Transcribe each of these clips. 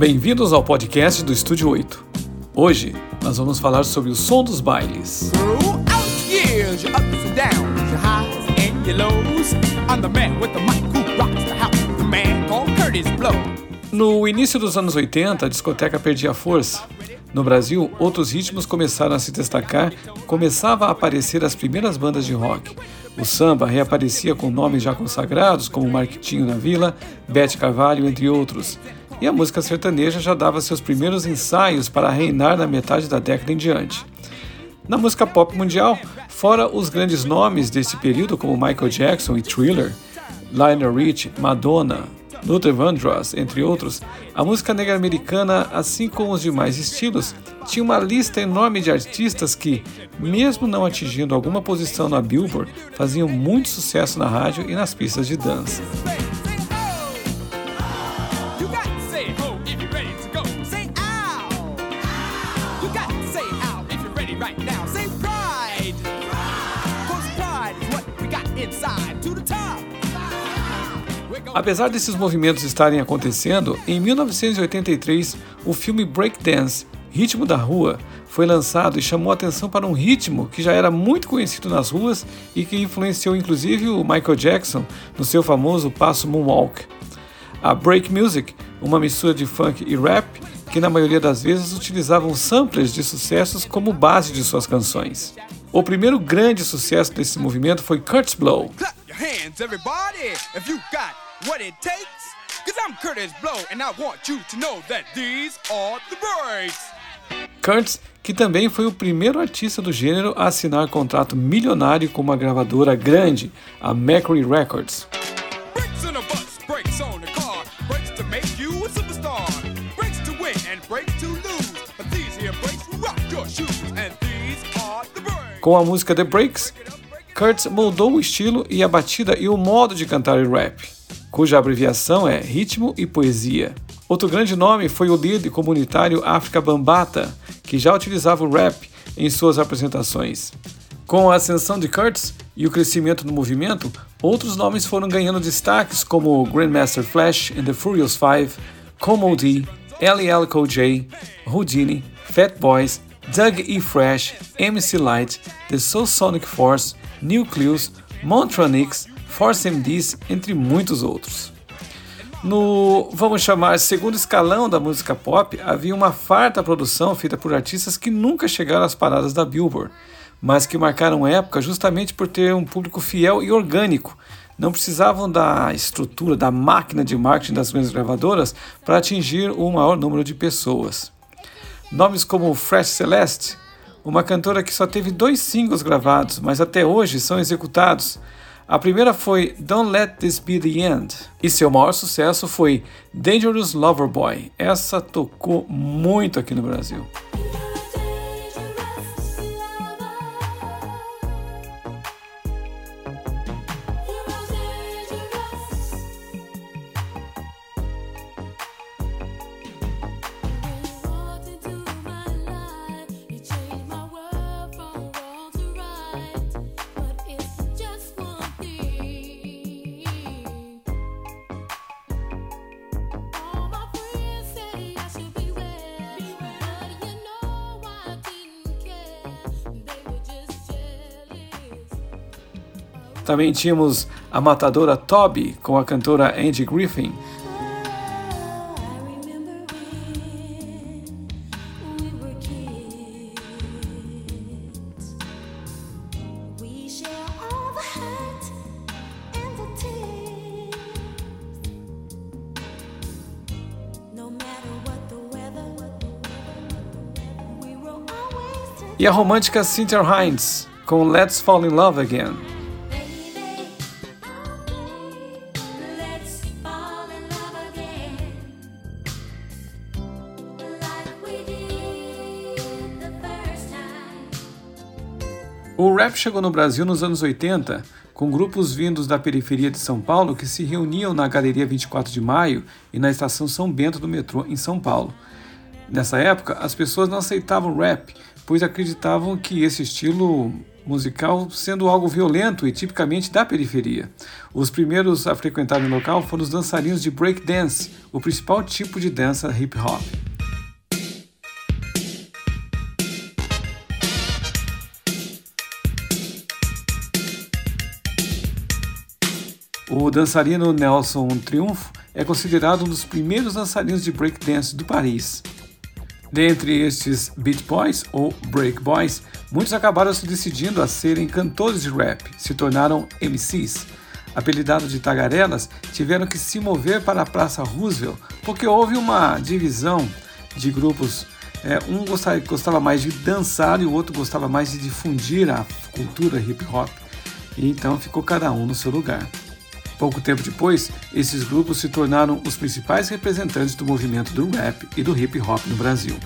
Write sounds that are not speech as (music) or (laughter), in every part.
Bem-vindos ao podcast do Estúdio 8. Hoje nós vamos falar sobre o som dos bailes. No início dos anos 80, a discoteca perdia força. No Brasil, outros ritmos começaram a se destacar, começava a aparecer as primeiras bandas de rock. O samba reaparecia com nomes já consagrados, como Marquitinho da Vila, Bete Carvalho, entre outros. E a música sertaneja já dava seus primeiros ensaios para reinar na metade da década em diante. Na música pop mundial, fora os grandes nomes desse período como Michael Jackson e Thriller, Lionel Rich, Madonna, Luther Vandross, entre outros, a música negra americana, assim como os demais estilos, tinha uma lista enorme de artistas que, mesmo não atingindo alguma posição na Billboard, faziam muito sucesso na rádio e nas pistas de dança. Apesar desses movimentos estarem acontecendo, em 1983 o filme Breakdance Ritmo da Rua foi lançado e chamou atenção para um ritmo que já era muito conhecido nas ruas e que influenciou inclusive o Michael Jackson no seu famoso passo moonwalk. A break music, uma mistura de funk e rap, que na maioria das vezes utilizavam samplers de sucessos como base de suas canções. O primeiro grande sucesso desse movimento foi Kurt's Blow what it takes? Cause I'm Curtis Blow and I want you to know that these are the breaks. Curtis, que também foi o primeiro artista do gênero a assinar contrato milionário com uma gravadora grande, a Mercury Records. Com a música The Breaks, Kurtz moldou o estilo e a batida e o modo de cantar o rap cuja abreviação é Ritmo e Poesia. Outro grande nome foi o líder comunitário África Bambata, que já utilizava o rap em suas apresentações. Com a ascensão de Curtis e o crescimento do movimento, outros nomes foram ganhando destaques como Grandmaster Flash and the Furious Five, Como D, LL Cool J, Houdini, Fat Boys, Doug E. Fresh, MC Light, The Soul Sonic Force, Nucleus, Montronix, Force MDs, entre muitos outros. No, vamos chamar, segundo escalão da música pop, havia uma farta produção feita por artistas que nunca chegaram às paradas da Billboard, mas que marcaram época justamente por ter um público fiel e orgânico. Não precisavam da estrutura, da máquina de marketing das grandes gravadoras para atingir o maior número de pessoas. Nomes como Fresh Celeste, uma cantora que só teve dois singles gravados, mas até hoje são executados a primeira foi Don't Let This Be the End, e seu maior sucesso foi Dangerous Lover Boy. Essa tocou muito aqui no Brasil. Também tínhamos a matadora Toby com a cantora Andy Griffin. E a romântica Cynthia Hines com Let's Fall in Love Again. Rap chegou no Brasil nos anos 80, com grupos vindos da periferia de São Paulo que se reuniam na Galeria 24 de Maio e na estação São Bento do metrô em São Paulo. Nessa época, as pessoas não aceitavam rap, pois acreditavam que esse estilo musical sendo algo violento e tipicamente da periferia. Os primeiros a frequentar o local foram os dançarinos de breakdance, o principal tipo de dança hip hop. O dançarino Nelson Triunfo é considerado um dos primeiros dançarinos de breakdance do país. Dentre estes Beat Boys ou Break Boys, muitos acabaram se decidindo a serem cantores de rap, se tornaram MCs. Apelidados de tagarelas, tiveram que se mover para a Praça Roosevelt porque houve uma divisão de grupos. É, um gostava, gostava mais de dançar e o outro gostava mais de difundir a cultura hip hop. E então ficou cada um no seu lugar. Pouco tempo depois, esses grupos se tornaram os principais representantes do movimento do rap e do hip hop no Brasil.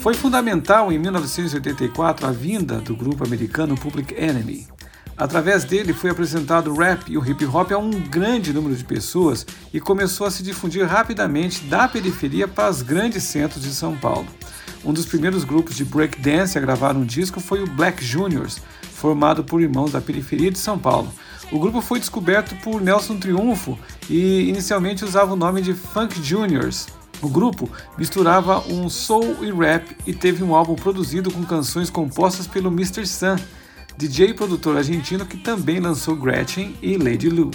Foi fundamental em 1984 a vinda do grupo americano Public Enemy. Através dele foi apresentado o rap e o hip hop a um grande número de pessoas e começou a se difundir rapidamente da periferia para os grandes centros de São Paulo. Um dos primeiros grupos de breakdance a gravar um disco foi o Black Juniors, formado por irmãos da periferia de São Paulo. O grupo foi descoberto por Nelson Triunfo e inicialmente usava o nome de Funk Juniors. O grupo misturava um soul e rap e teve um álbum produzido com canções compostas pelo Mr. Sun DJ e produtor argentino que também lançou Gretchen e Lady Lu.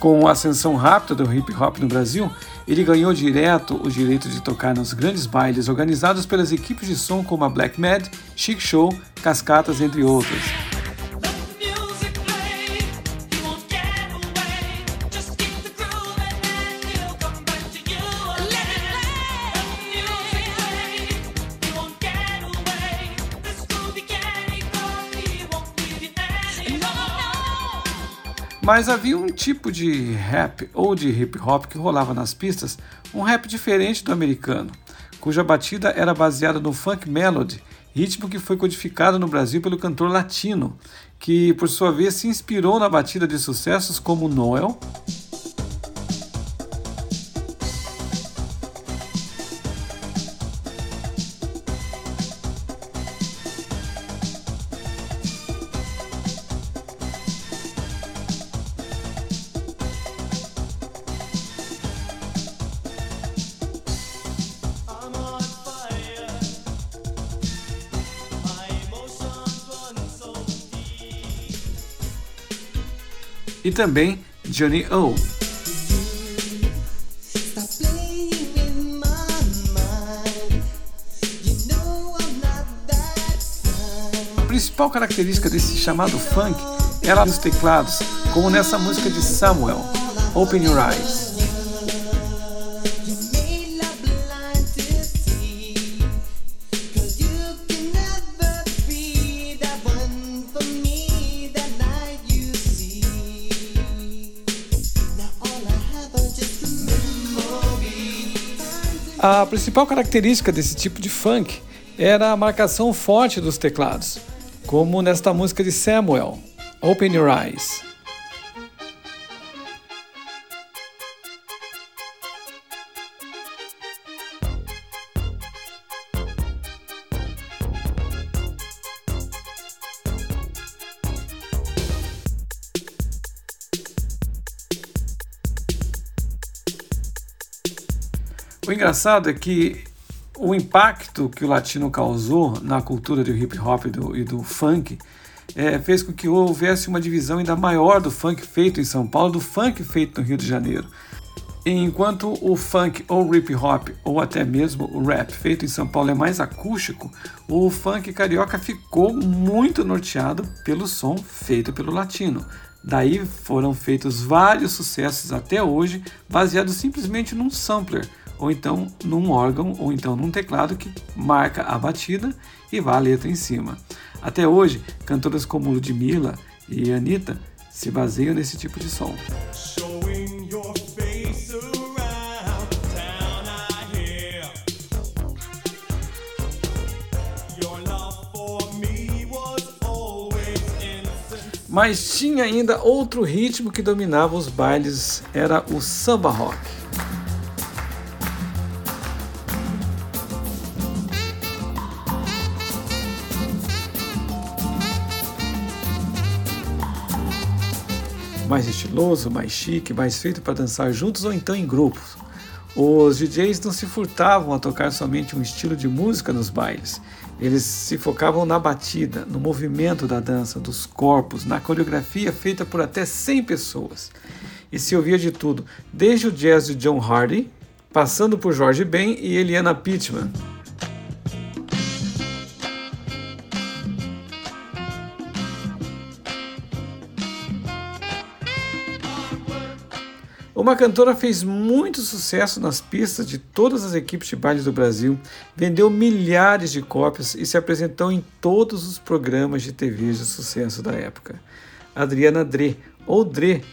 Com a ascensão rápida do hip hop no Brasil, ele ganhou direto o direito de tocar nos grandes bailes organizados pelas equipes de som como a Black Mad, Chic Show, Cascatas, entre outras. Mas havia um tipo de rap ou de hip hop que rolava nas pistas, um rap diferente do americano, cuja batida era baseada no funk melody, ritmo que foi codificado no Brasil pelo cantor latino, que por sua vez se inspirou na batida de sucessos como Noel, e também Johnny O. A principal característica desse chamado funk era os teclados, como nessa música de Samuel, Open Your Eyes. A principal característica desse tipo de funk era a marcação forte dos teclados, como nesta música de Samuel, Open Your Eyes. Engraçado é que o impacto que o latino causou na cultura do hip hop e do, e do funk é, fez com que houvesse uma divisão ainda maior do funk feito em São Paulo do funk feito no Rio de Janeiro. Enquanto o funk ou hip hop ou até mesmo o rap feito em São Paulo é mais acústico, o funk carioca ficou muito norteado pelo som feito pelo latino. Daí foram feitos vários sucessos até hoje baseados simplesmente num sampler ou então num órgão, ou então num teclado que marca a batida e vá a letra em cima. Até hoje, cantoras como Ludmilla e Anitta se baseiam nesse tipo de som. Mas tinha ainda outro ritmo que dominava os bailes, era o samba rock. Mais estiloso, mais chique, mais feito para dançar juntos ou então em grupos. Os DJs não se furtavam a tocar somente um estilo de música nos bailes. Eles se focavam na batida, no movimento da dança, dos corpos, na coreografia feita por até 100 pessoas. E se ouvia de tudo, desde o jazz de John Hardy, passando por George Ben e Eliana Pittman. Uma cantora fez muito sucesso nas pistas de todas as equipes de baile do Brasil, vendeu milhares de cópias e se apresentou em todos os programas de TV de sucesso da época. Adriana Dre, ou Dre.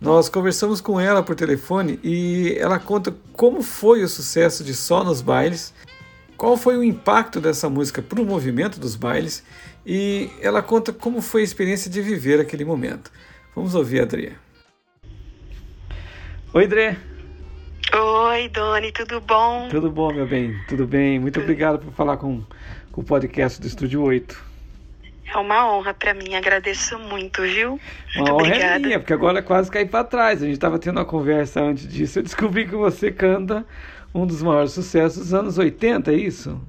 Nós conversamos com ela por telefone e ela conta como foi o sucesso de Só nos Bailes, qual foi o impacto dessa música para o movimento dos bailes e ela conta como foi a experiência de viver aquele momento. Vamos ouvir a Adriana. Oi, Dre. Oi, Doni, tudo bom? Tudo bom, meu bem, tudo bem. Muito obrigado por falar com, com o podcast do Estúdio 8. É uma honra para mim, agradeço muito, viu? Muito uma obrigada. honra é minha, porque agora quase caí para trás. A gente estava tendo uma conversa antes disso. Eu descobri que você canta um dos maiores sucessos dos anos 80, é isso?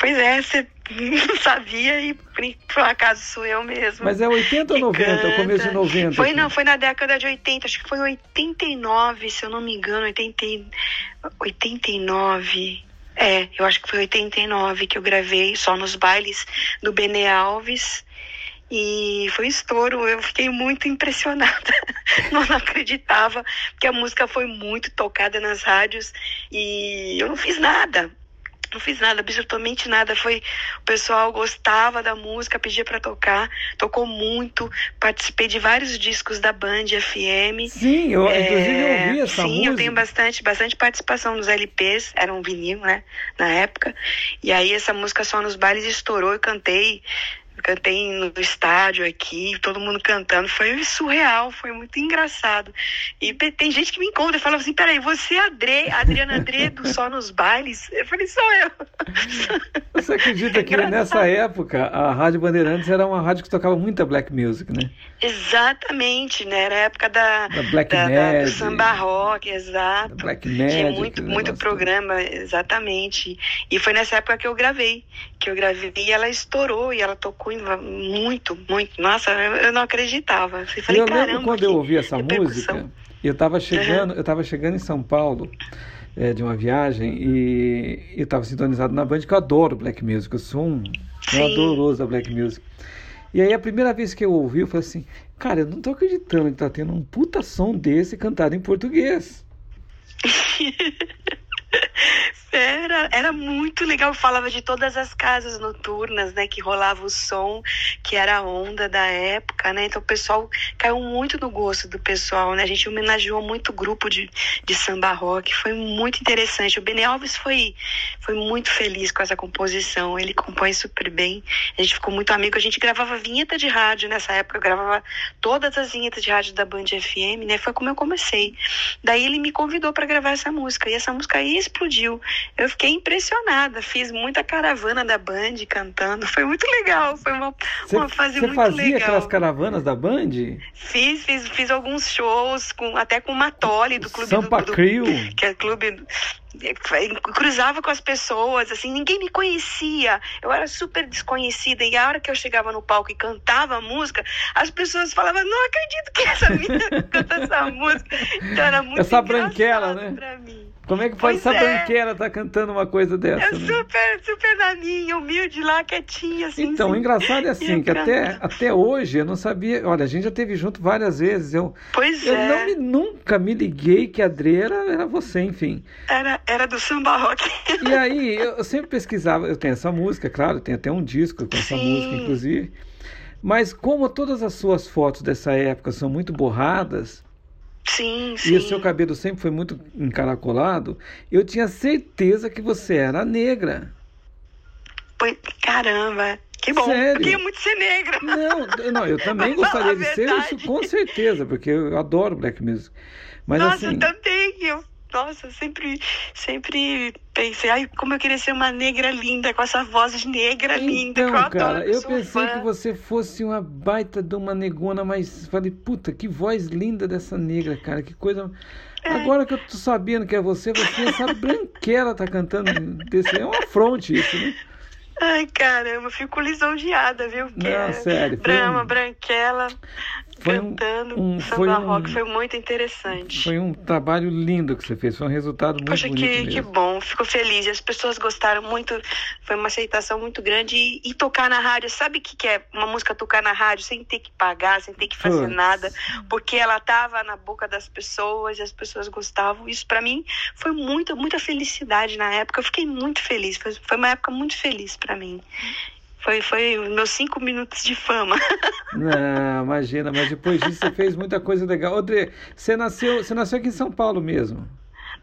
Pois é, você não (laughs) sabia e por acaso sou eu mesmo. Mas é 80 ou 90, canta. começo de 90? Foi, não, foi na década de 80, acho que foi 89, se eu não me engano, 80, 89. É, eu acho que foi 89 que eu gravei só nos bailes do Bene Alves. E foi um estouro, eu fiquei muito impressionada. não, (laughs) não acreditava, porque a música foi muito tocada nas rádios e eu não fiz nada não fiz nada, absolutamente nada. Foi o pessoal gostava da música, pedia para tocar, tocou muito. Participei de vários discos da Band FM. Sim, eu é, inclusive eu ouvi essa sim, música. Sim, eu tenho bastante, bastante participação nos LPs, era um vinil, né, na época. E aí essa música só nos bailes estourou, eu cantei cantei no estádio aqui, todo mundo cantando. Foi surreal, foi muito engraçado. E tem gente que me encontra e fala assim: peraí, você é Adriana Adre do Só nos Bailes? Eu falei: sou eu. (laughs) Você acredita que nessa época a Rádio Bandeirantes era uma rádio que tocava muita black music, né? Exatamente, né? Era a época da, da Black da, da, do samba rock, exato. Da black Magic, Tinha muito, muito programa, exatamente. E foi nessa época que eu gravei, que eu gravei e ela estourou e ela tocou muito, muito. Nossa, eu, não acreditava. Eu, falei, eu lembro quando eu ouvi essa música, eu estava chegando, eu estava chegando em São Paulo é, de uma viagem e eu estava sintonizado na Band que eu adoro black music, eu sou um, um adoroso da black music. E aí a primeira vez que eu ouvi, eu falei assim, cara, eu não tô acreditando que tá tendo um puta som desse cantado em português. (laughs) Era, era muito legal. Falava de todas as casas noturnas, né? Que rolava o som, que era a onda da época, né? Então o pessoal caiu muito no gosto do pessoal, né? A gente homenageou muito grupo de, de samba rock. Foi muito interessante. O Bene Alves foi, foi muito feliz com essa composição. Ele compõe super bem. A gente ficou muito amigo. A gente gravava vinheta de rádio nessa época. Eu gravava todas as vinhetas de rádio da Band FM, né? Foi como eu comecei. Daí ele me convidou para gravar essa música. E essa música aí explodiu. Eu fiquei impressionada, fiz muita caravana da Band cantando, foi muito legal, foi uma, cê, uma fase muito legal. Você fazia aquelas caravanas da Band? Fiz, fiz, fiz alguns shows, com, até com o Matoli do clube Sampa do, do, Crew. que é clube cruzava com as pessoas, assim, ninguém me conhecia. Eu era super desconhecida e a hora que eu chegava no palco e cantava a música, as pessoas falavam: "Não acredito que essa menina (laughs) canta essa música". Então era muito essa branquela, né? Pra mim. Como é que pode essa é. branquela tá cantando uma coisa dessa? É né? super, super na minha, humilde lá, quietinha, assim. Então, o engraçado é assim, (laughs) que até, até hoje eu não sabia. Olha, a gente já teve junto várias vezes. Eu, pois eu é. não me, nunca me liguei que a Adri era, era você, enfim. Era, era do samba rock. E (laughs) aí, eu, sempre pesquisava, eu tenho essa música, claro, tem até um disco com essa Sim. música, inclusive. Mas como todas as suas fotos dessa época são muito borradas, Sim, sim. E o seu cabelo sempre foi muito encaracolado. Eu tinha certeza que você era negra. Caramba, Que bom. Sério? Eu queria muito ser negra. Não, não, eu também (laughs) gostaria de ser verdade. isso com certeza, porque eu adoro black music. Mas Nossa, assim, eu também. Eu, nossa, sempre, sempre pensei, ai, como eu queria ser uma negra linda, com essa voz de negra linda. então, eu adoro, cara, eu sou pensei fã. que você fosse uma baita de uma negona, mas falei, puta, que voz linda dessa negra, cara, que coisa. É. Agora que eu tô sabendo que é você, você essa branquela tá cantando desse. É um afronte isso, né? Ai, caramba, eu fico lisonjeada, viu? Porque Não, sério, foi Brama, um- branquela, foi um- cantando um- samba foi um- rock, foi muito interessante. Foi um trabalho lindo que você fez, foi um resultado muito Poxa, bonito que, mesmo. que bom, fico feliz. As pessoas gostaram muito, foi uma aceitação muito grande. E, e tocar na rádio, sabe o que, que é uma música tocar na rádio sem ter que pagar, sem ter que fazer Putz. nada, porque ela tava na boca das pessoas e as pessoas gostavam. Isso pra mim foi muita, muita felicidade na época. Eu fiquei muito feliz, foi, foi uma época muito feliz pra mim. Foi, foi os meus cinco minutos de fama. (laughs) Não, imagina, mas depois disso você fez muita coisa legal. André, você nasceu, você nasceu aqui em São Paulo mesmo.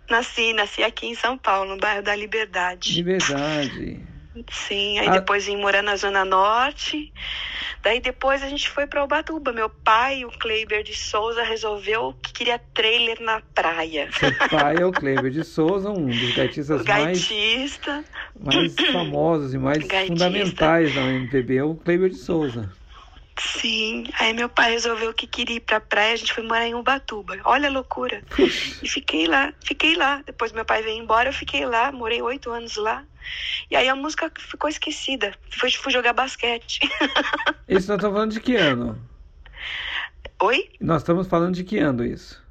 Nasci, nasci aqui em São Paulo, no bairro da Liberdade. De verdade. Sim, aí Ah. depois vim morar na Zona Norte. Daí depois a gente foi para Ubatuba. Meu pai, o Kleiber de Souza, resolveu que queria trailer na praia. Seu pai é o Kleber de Souza, um dos gaitistas O mais, gaitista. mais famosos e mais Gaitista. fundamentais da MPB, é o Kleber de Souza. Sim, aí meu pai resolveu que queria ir pra praia, a gente foi morar em Ubatuba. Olha a loucura. E fiquei lá, fiquei lá. Depois meu pai veio embora, eu fiquei lá, morei oito anos lá. E aí a música ficou esquecida. Fui, fui jogar basquete. (laughs) Isso nós estamos falando de que ano? Oi? Nós estamos falando de que ano isso?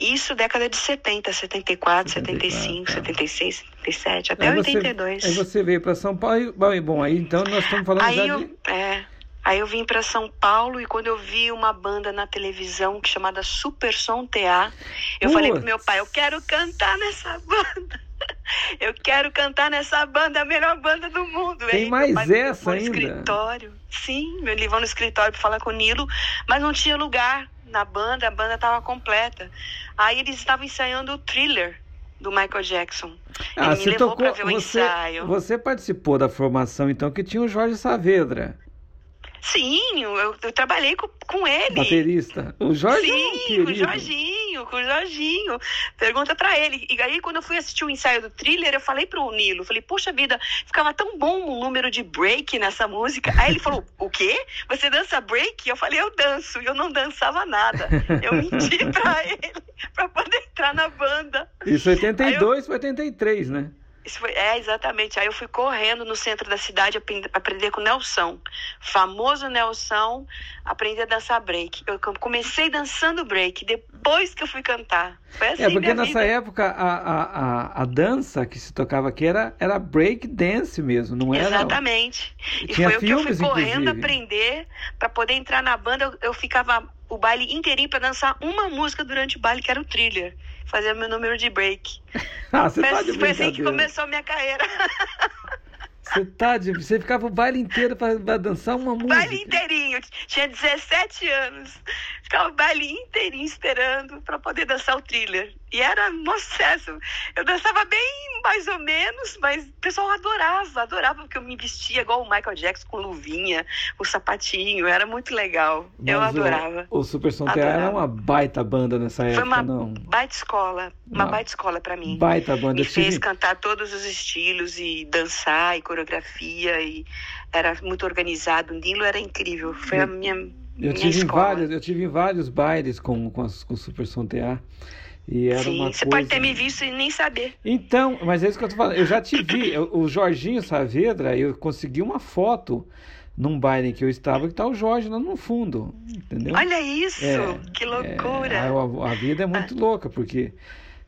Isso década de 70, 74, 74, 75, tá. 76, 77, até Aí você, 82. aí você veio para São Paulo. e- Bom, e bom, aí então nós estamos falando Aí já eu, de. é, aí eu vim para São Paulo e quando eu vi uma banda na televisão chamada Super Som TA, eu falei pro meu pai, eu quero cantar nessa banda. (laughs) Eu quero cantar nessa banda, a melhor banda do mundo. Tem Aí mais pai essa levou no ainda? escritório. Sim, me levou no escritório para falar com o Nilo, mas não tinha lugar na banda, a banda estava completa. Aí eles estavam ensaiando o thriller do Michael Jackson. Ah, Ele me você levou para ver o Você, ensaio. você participou da formação, então, que tinha o Jorge Saavedra, Sim, eu, eu trabalhei com, com ele. baterista. O Jorge é Sim, com o querido. Jorginho, com o Jorginho. Pergunta pra ele. E aí, quando eu fui assistir o ensaio do thriller, eu falei pro Nilo, falei, poxa vida, ficava tão bom o número de break nessa música. Aí ele falou, o quê? Você dança break? Eu falei, eu danço. E eu não dançava nada. Eu menti pra (laughs) ele pra poder entrar na banda. Isso 82 para 83, né? Isso foi, é, exatamente. Aí eu fui correndo no centro da cidade aprend- aprender com o Nelson. Famoso Nelson, aprender a dançar break. Eu com- comecei dançando break, depois que eu fui cantar. Foi assim É, porque nessa vida. época a, a, a, dança que se tocava aqui era, era break dance mesmo, não era? Exatamente. E Tinha foi o que eu fui correndo inclusive. aprender para poder entrar na banda. Eu, eu ficava o baile inteirinho para dançar uma música durante o baile, que era o thriller. Fazer meu número de break. (laughs) Ah, você Foi, tá de foi assim que começou a minha carreira. (laughs) Você tá de... Você ficava o baile inteiro pra, pra dançar uma música. baile inteirinho. Tinha 17 anos. Ficava o baile inteirinho esperando para poder dançar o thriller. E era um sucesso. Eu dançava bem, mais ou menos, mas o pessoal adorava, adorava porque eu me vestia igual o Michael Jackson com luvinha, o sapatinho. Era muito legal. eu Mas o- adorava. O, Super Som TA Adorava. era uma baita banda nessa época, Foi uma não. baita escola. Uma Uma baita escola para mim. Baita banda. Me Eu fez tive... cantar todos os estilos e dançar e coreografia e era muito organizado. O Nilo era incrível. Foi a minha, Eu minha tive, em escola. vários, eu tive vários bailes com, com, as- com o Super Som TA. E era Sim, uma você coisa... pode ter me visto e nem saber. Então, mas é isso que eu tô falando. Eu já te vi. O Jorginho Saavedra, eu consegui uma foto num baile em que eu estava que tá o Jorge lá no fundo. Entendeu? Olha isso, É, que loucura. É, a, a vida é muito louca, porque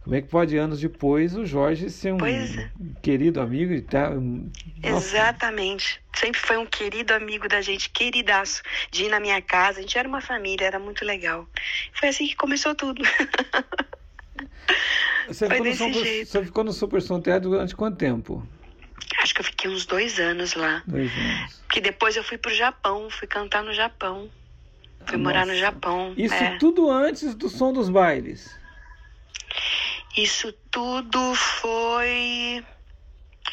como é que pode anos depois o Jorge ser um é. querido amigo e tá. Nossa, Exatamente. Sempre foi um querido amigo da gente, queridaço, de ir na minha casa. A gente era uma família, era muito legal. Foi assim que começou tudo. (laughs) você, ficou no Super, você ficou no Super durante quanto tempo? Acho que eu fiquei uns dois anos lá. Dois anos. Porque depois eu fui pro Japão, fui cantar no Japão. Fui Ah, morar nossa. no Japão. Isso é. tudo antes do som dos bailes. Isso tudo foi.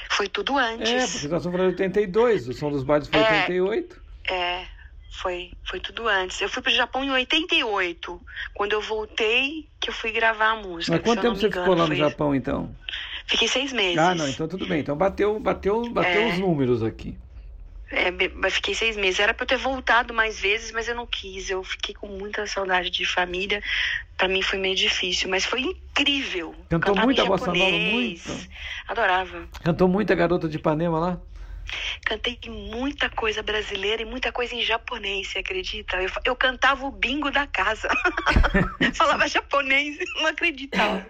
Foi tudo antes. É, porque nós estamos falando de 82, o Som dos Bailes foi É. 88. É, foi, foi tudo antes. Eu fui pro Japão em 88. Quando eu voltei, que eu fui gravar a música. Mas quanto tempo você ficou engano, lá no foi- Japão, então? Fiquei seis meses. Ah, não, então tudo bem. Então bateu, bateu, bateu É. os números aqui. É, fiquei seis meses. Era pra eu ter voltado mais vezes, mas eu não quis. Eu fiquei com muita saudade de família. Pra mim foi meio difícil, mas foi incrível. Cantou Cantava muita em bossa nova, muito? Adorava. Cantou muita garota de Ipanema lá? Cantei muita coisa brasileira e muita coisa em japonês, você acredita? Eu, eu cantava o bingo da casa. (laughs) (laughs) Falava japonês, não acreditava.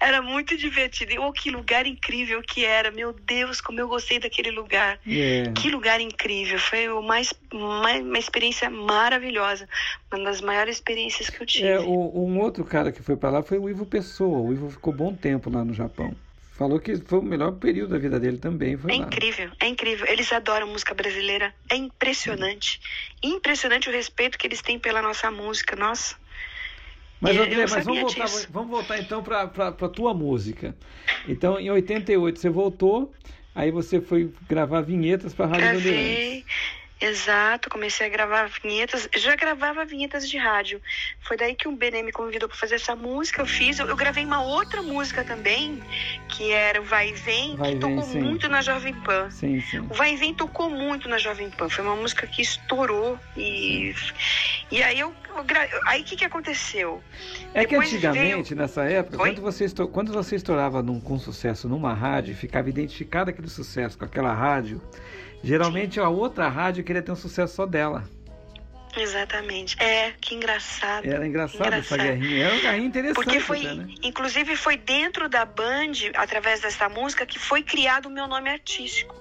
Era muito divertido. E, Oh, que lugar incrível que era. Meu Deus, como eu gostei daquele lugar. É. Que lugar incrível. Foi mais, mais- uma experiência maravilhosa. Uma das maiores experiências que eu tive. É, o- um outro cara que foi pra lá foi o Ivo Pessoa. O Ivo ficou bom tempo lá no Japão. Falou que foi o melhor período da vida dele também, foi É lá. incrível, é incrível. Eles adoram música brasileira. É impressionante. Impressionante o respeito que eles têm pela nossa música. Nossa. Mas, Eu André, mas vamos voltar, vamos voltar então pra, pra, pra tua música. Então, em 88 você voltou, aí você foi gravar vinhetas pra Rádio Bandeirantes. Exato, comecei a gravar vinhetas. Já gravava vinhetas de rádio. Foi daí que o Benê me convidou para fazer essa música. Eu fiz. Eu, eu gravei uma outra música também, que era o Vai Vem, Vai que tocou muito na Jovem Pan. Sim, sim. O Vai Vem tocou muito na Jovem Pan. Foi uma música que estourou. E, e aí eu, eu gra- aí o que, que aconteceu? É que Depois antigamente, nessa época, Oi? quando você, estou- quando você estourava num- com sucesso numa rádio, ficava identificado aquele sucesso com aquela rádio, geralmente a outra rádio queria ter um sucesso só dela. Exatamente. É, que engraçado. Era engraçado, essa Engraçado. guerrinha. Era uma guerrinha interessante Porque foi, até, né? inclusive foi dentro da Band, através dessa música, que foi criado o meu nome artístico.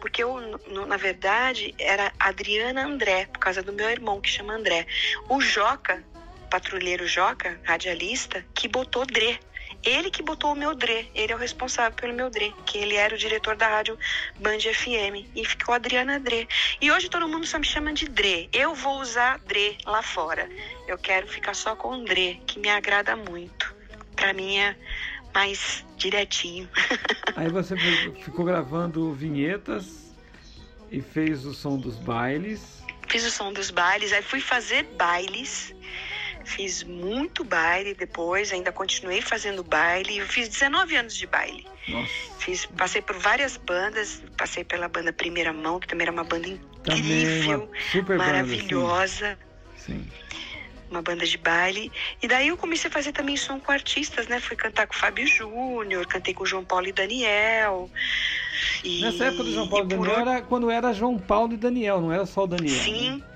Porque eu, na verdade, era Adriana André, por causa do meu irmão, que chama André. O Joca, patrulheiro Joca, radialista, que botou Dre. Ele que botou o meu Dre, ele é o responsável pelo meu Dre, que ele era o diretor da rádio Band FM. E ficou Adriana Dre. E hoje todo mundo só me chama de Dre. Eu vou usar Dre lá fora. Eu quero ficar só com o Dre, que me agrada muito. Pra mim é mais direitinho. (laughs) Aí você ficou gravando vinhetas e fez o som dos bailes. Fiz o som dos bailes, aí fui fazer bailes. Fiz muito baile depois, ainda continuei fazendo baile. Eu fiz 19 anos de baile. Nossa, Fiz, passei por várias bandas, passei pela banda Primeira Mão, que também era uma banda incrível, uma super banda. maravilhosa. Sim. sim. uma banda de baile. E daí eu comecei a fazer também som com artistas, né? Fui cantar com o Fábio Júnior, cantei com o João Paulo e Daniel. E, Nessa época do João Paulo e e por Daniel era quando era João Paulo e Daniel, não era só o Daniel. Sim, né?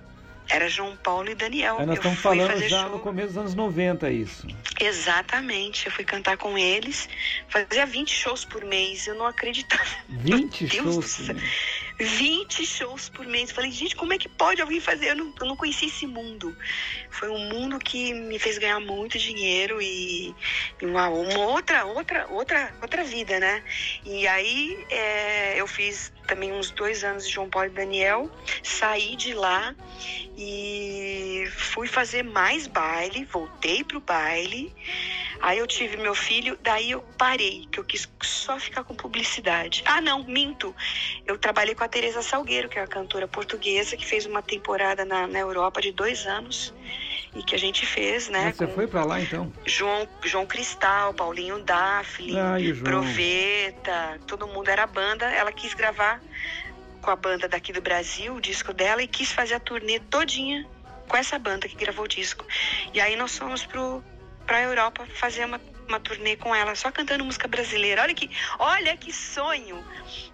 Era João Paulo e Daniel. Aí nós eu estamos falando já show. no começo dos anos 90 isso. Exatamente, eu fui cantar com eles. Fazia 20 shows por mês, eu não acreditava. (laughs) 20 Deus shows. né? 20 shows por mês. Falei, gente, como é que pode alguém fazer? Eu não, eu não conhecia esse mundo. Foi um mundo que me fez ganhar muito dinheiro e, e uma, uma outra, outra, outra, outra vida, né? E aí é, eu fiz também uns dois anos de João Paulo e Daniel, saí de lá e fui fazer mais baile, voltei pro baile. Aí eu tive meu filho, daí eu parei, que eu quis só ficar com publicidade. Ah, não, minto. Eu trabalhei com a Teresa Salgueiro, que é a cantora portuguesa, que fez uma temporada na, na Europa de dois anos e que a gente fez, né? Mas você foi pra lá então? João, João Cristal, Paulinho Daphne, Ai, João. Proveta, todo mundo era banda. Ela quis gravar com a banda daqui do Brasil, o disco dela, e quis fazer a turnê todinha com essa banda que gravou o disco. E aí nós fomos pro, pra Europa fazer uma, uma turnê com ela, só cantando música brasileira. Olha que, olha que sonho!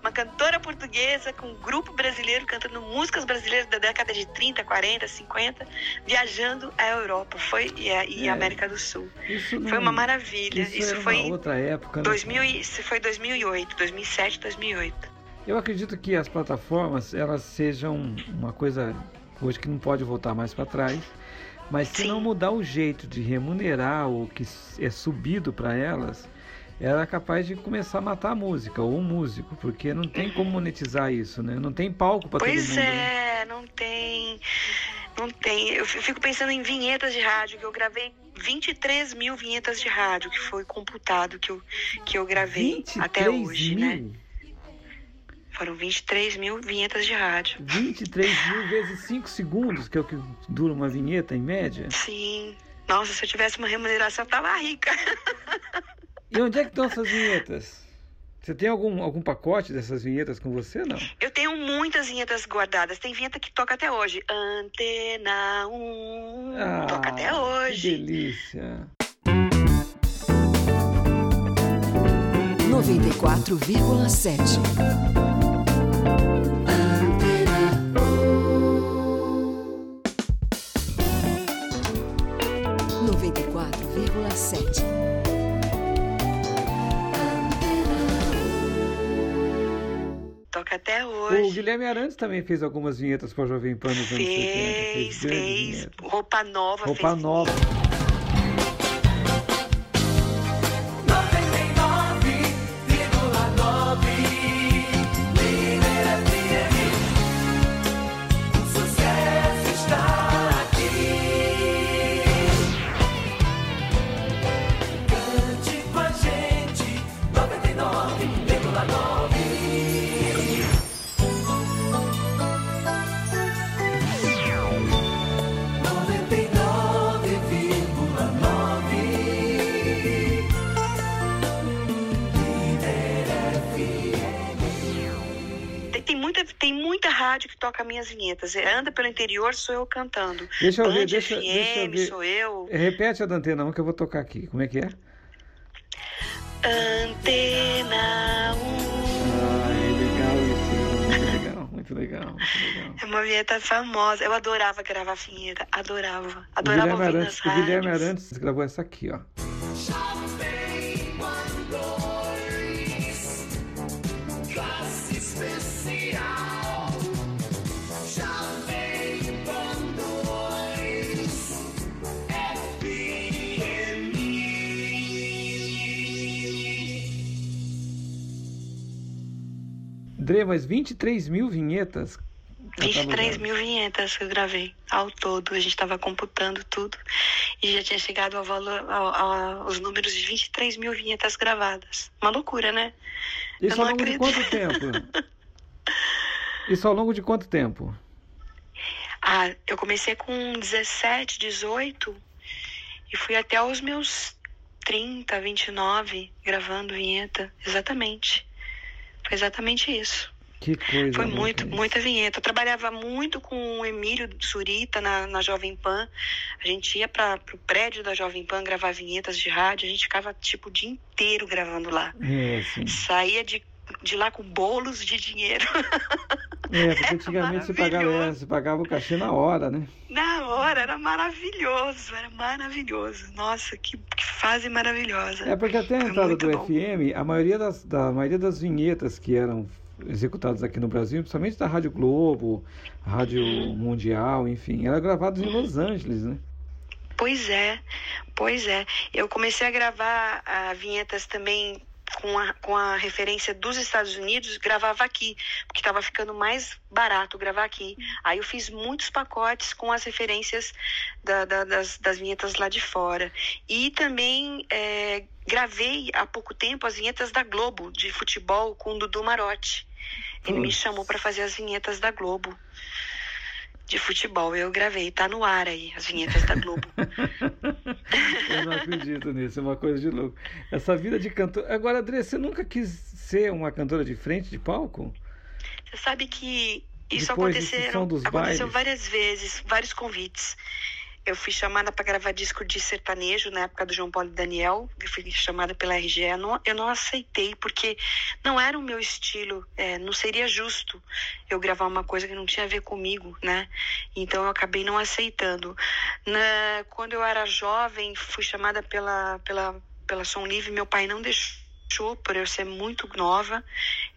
Uma cantora portuguesa com um grupo brasileiro cantando músicas brasileiras da década de 30, 40, 50, viajando a Europa foi, e a, e É. América do Sul. Isso não, Foi uma maravilha. Isso, Isso, foi uma outra época. né? 2000 e, isso foi 2008, 2007, 2008. Eu acredito que as plataformas elas sejam uma coisa hoje que não pode voltar mais para trás, mas se Sim. não mudar o jeito de remunerar o que é subido para elas, ela é capaz de começar a matar a música ou o músico, porque não tem como monetizar isso, né? Não tem palco para todo mundo. Pois né? é, não tem. Não tem. Eu fico pensando em vinhetas de rádio, que eu gravei 23 mil vinhetas de rádio, que foi computado que eu, que eu gravei 23 até hoje, mil? né? Foram 23 mil vinhetas de rádio. 23 mil vezes 5 segundos, que é o que dura uma vinheta em média? Sim. Nossa, se eu tivesse uma remuneração, eu tava rica. (laughs) E onde é que estão essas vinhetas? Você tem algum, algum pacote dessas vinhetas com você, não? Eu tenho muitas vinhetas guardadas. Tem vinheta que toca até hoje. Antena 1. Ah, toca até hoje. Que delícia. 94,7 Toca até hoje. O Guilherme Arantes também fez algumas vinhetas para Jovem Pan nos anos 70. Fez, fez. Roupa Nova Roupa fez Nova. Minhas vinhetas. É, anda pelo interior, sou eu cantando. Deixa eu Band ver, deixa, FM, deixa eu ver. sou eu. Repete a da Antena 1 que eu vou tocar aqui. Como é que é? Antena 1. Ah, é legal isso. Muito legal, muito legal, muito legal. É uma vinheta famosa. Eu adorava gravar vinheta. Adorava. Adorava o Guilherme ouvir Arantes, nas o Guilherme rádios. Arantes gravou essa aqui, ó. Dre, mas 23 mil vinhetas. 23 catalogadas. mil vinhetas que eu gravei ao todo. A gente estava computando tudo e já tinha chegado ao valor, ao- ao- aos números de 23 mil vinhetas gravadas. Uma loucura, né? Isso Eu ao longo de acredito. quanto tempo? (laughs) Isso ao longo de quanto tempo? Ah, eu comecei com 17, 18 e fui até os meus 30, 29 gravando vinheta. Exatamente. Foi exatamente isso. Que coisa. Foi louca muito, isso. muita vinheta. Eu trabalhava muito com o Emílio Surita na, na Jovem Pan. A gente ia para o prédio da Jovem Pan gravar vinhetas de rádio. A gente ficava tipo o dia inteiro gravando lá. É, sim. Saía de, de lá com bolos de dinheiro. É, (laughs) porque antigamente se pagava, é, se pagava o cachê na hora, né? Na hora, era maravilhoso, era maravilhoso. Nossa, que, que fase maravilhosa. É porque até a entrada do bom. FM, a maioria das, da a maioria das vinhetas que eram executadas aqui no Brasil, principalmente da Rádio Globo, Rádio Mundial, enfim, eram gravadas em Los Angeles, né? Pois é, pois é. Eu comecei a gravar ah, vinhetas também com a, com a referência dos Estados Unidos, gravava aqui, porque estava ficando mais barato gravar aqui. Aí eu fiz muitos pacotes com as referências da- da- das, das vinhetas lá de fora. E também eh, gravei há pouco tempo as vinhetas da Globo, de futebol, com o Dudu Marotti. Ele me chamou para fazer as vinhetas da Globo. De futebol, eu gravei, tá no ar aí, as vinhetas da Globo. (laughs) (laughs) Eu não acredito nisso, é uma coisa de louco. Essa vida de cantor. Agora, André, você nunca quis ser uma cantora de frente de palco? Você sabe que isso Depois aconteceu bailes. várias vezes, vários convites. Eu fui chamada para gravar disco de sertanejo na época do João Paulo e Daniel. Eu fui chamada pela RGE. Eu não, eu não aceitei, porque não era o meu estilo. é, não seria justo eu gravar uma coisa que não tinha a ver comigo, né? Então eu acabei não aceitando. Na, quando eu era jovem, fui chamada pela, pela, pela Som Livre. Meu pai não deixou por eu ser muito nova.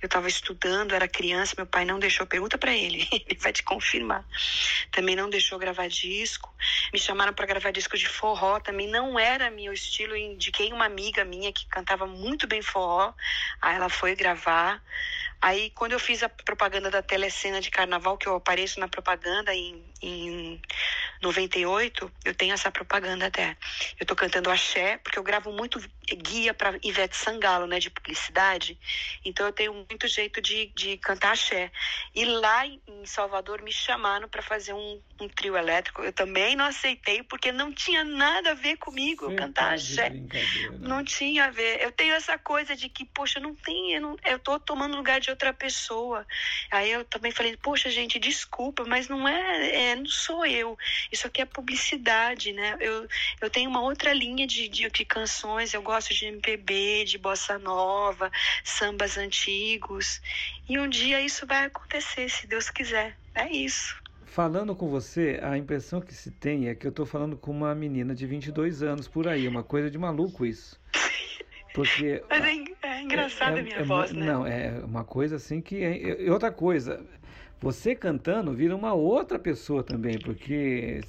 Eu estava estudando, era criança, meu pai não deixou. Pergunta para ele, (laughs) ele vai te confirmar. Também não deixou gravar disco. Me chamaram para gravar disco de forró, também não era meu estilo. Indiquei uma amiga minha que cantava muito bem forró. Aí ela foi gravar. Aí quando eu fiz a propaganda da telecena de carnaval, que eu apareço na propaganda em, em 98, eu tenho essa propaganda até. Eu tô cantando axé, porque eu gravo muito guia para Ivete Sangalo, né, de publicidade. Então eu tenho muito jeito de, de cantar axé. E lá em Salvador me chamaram para fazer um, um trio elétrico. Eu também não aceitei, porque não tinha nada a ver comigo Você cantar tá axé. brincadeira. Não tinha a ver. Eu tenho essa coisa de que, poxa, não tem, eu, não, eu tô tomando lugar de outra pessoa. Aí eu também falei, poxa, gente, desculpa, mas não é, é não sou eu. Isso aqui é publicidade, né? Eu, eu tenho uma outra linha de, de, de canções, eu gosto de MPB, de bossa nova, sambas antigos. E um dia isso vai acontecer, se Deus quiser. É isso. Falando com você, a impressão que se tem é que eu tô falando com uma menina de 22 anos por aí, uma coisa de maluco isso. (laughs) Porque Mas é, é engraçada É- a minha é voz, né? Não, é uma coisa assim que. É, outra coisa, você cantando vira uma outra pessoa também, porque